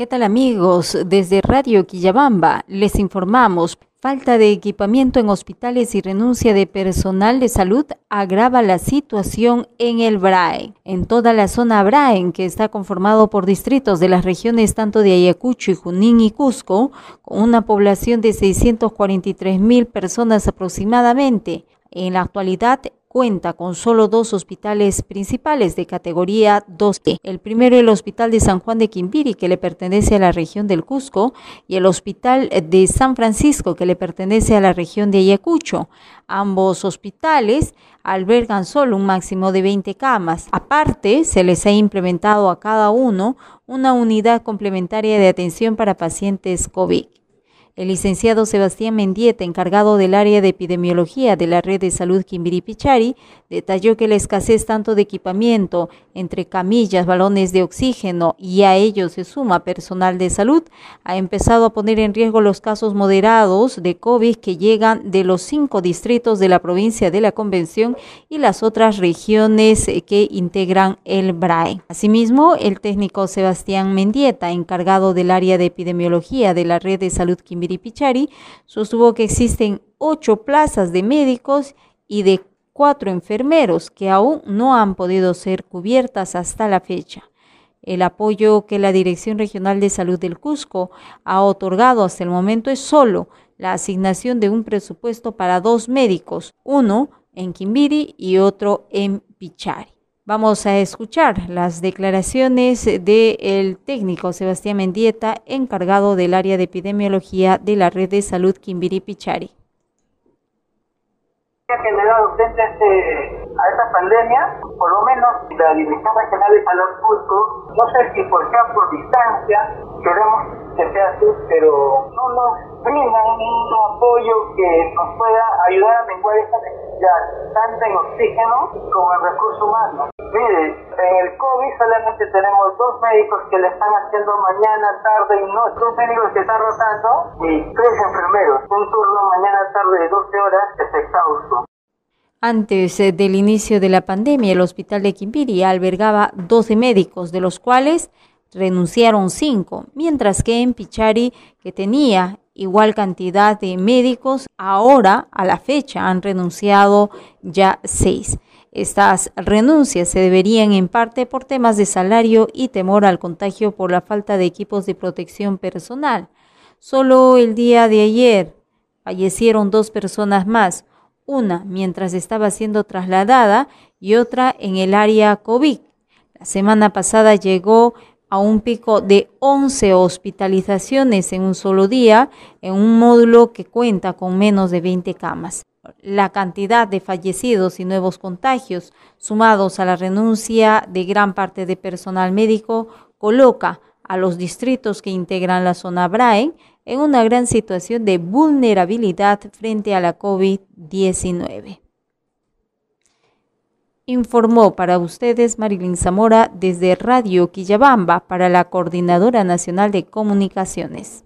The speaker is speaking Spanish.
¿Qué tal amigos? Desde Radio Quillabamba les informamos, falta de equipamiento en hospitales y renuncia de personal de salud agrava la situación en el BRAE. En toda la zona BRAE, que está conformado por distritos de las regiones tanto de Ayacucho y Junín y Cusco, con una población de 643 mil personas aproximadamente, en la actualidad cuenta con solo dos hospitales principales de categoría 2E. El primero el Hospital de San Juan de Quimbiri, que le pertenece a la región del Cusco, y el Hospital de San Francisco, que le pertenece a la región de Ayacucho. Ambos hospitales albergan solo un máximo de 20 camas. Aparte, se les ha implementado a cada uno una unidad complementaria de atención para pacientes COVID. El licenciado Sebastián Mendieta, encargado del área de epidemiología de la red de salud Quimbiri-Pichari, detalló que la escasez tanto de equipamiento, entre camillas, balones de oxígeno y a ello se suma personal de salud, ha empezado a poner en riesgo los casos moderados de COVID que llegan de los cinco distritos de la provincia de la Convención y las otras regiones que integran el BRAE. Asimismo, el técnico Sebastián Mendieta, encargado del área de epidemiología de la red de salud Quimbiri Pichari, sostuvo que existen ocho plazas de médicos y de cuatro enfermeros que aún no han podido ser cubiertas hasta la fecha. El apoyo que la Dirección Regional de Salud del Cusco ha otorgado hasta el momento es solo la asignación de un presupuesto para dos médicos, uno en Quimbiri y otro en Pichari. Vamos a escuchar las declaraciones del técnico Sebastián Mendieta, encargado del área de epidemiología de la red de salud Quimbiri Pichari. Ha generado frente este, a esta pandemia, por lo menos la Dirección Regional de Salud Cusco, no sé si por distancia, queremos que sea así, pero no nos brindan un apoyo que nos pueda ayudar a menguar esta necesidad, tanto en oxígeno como en recursos humanos. Mire, en el COVID solamente tenemos dos médicos que le están haciendo mañana, tarde y noche. Dos médicos que están rotando y tres enfermeros. Un turno mañana, tarde de 12 horas es exhausto. Antes eh, del inicio de la pandemia, el hospital de Quimbiri albergaba 12 médicos, de los cuales renunciaron 5, mientras que en Pichari, que tenía igual cantidad de médicos, ahora a la fecha han renunciado ya 6. Estas renuncias se deberían en parte por temas de salario y temor al contagio por la falta de equipos de protección personal. Solo el día de ayer fallecieron dos personas más, una mientras estaba siendo trasladada y otra en el área COVID. La semana pasada llegó a un pico de 11 hospitalizaciones en un solo día en un módulo que cuenta con menos de 20 camas la cantidad de fallecidos y nuevos contagios, sumados a la renuncia de gran parte de personal médico, coloca a los distritos que integran la zona Braen en una gran situación de vulnerabilidad frente a la COVID-19. Informó para ustedes Marilyn Zamora desde Radio Quillabamba para la Coordinadora Nacional de Comunicaciones.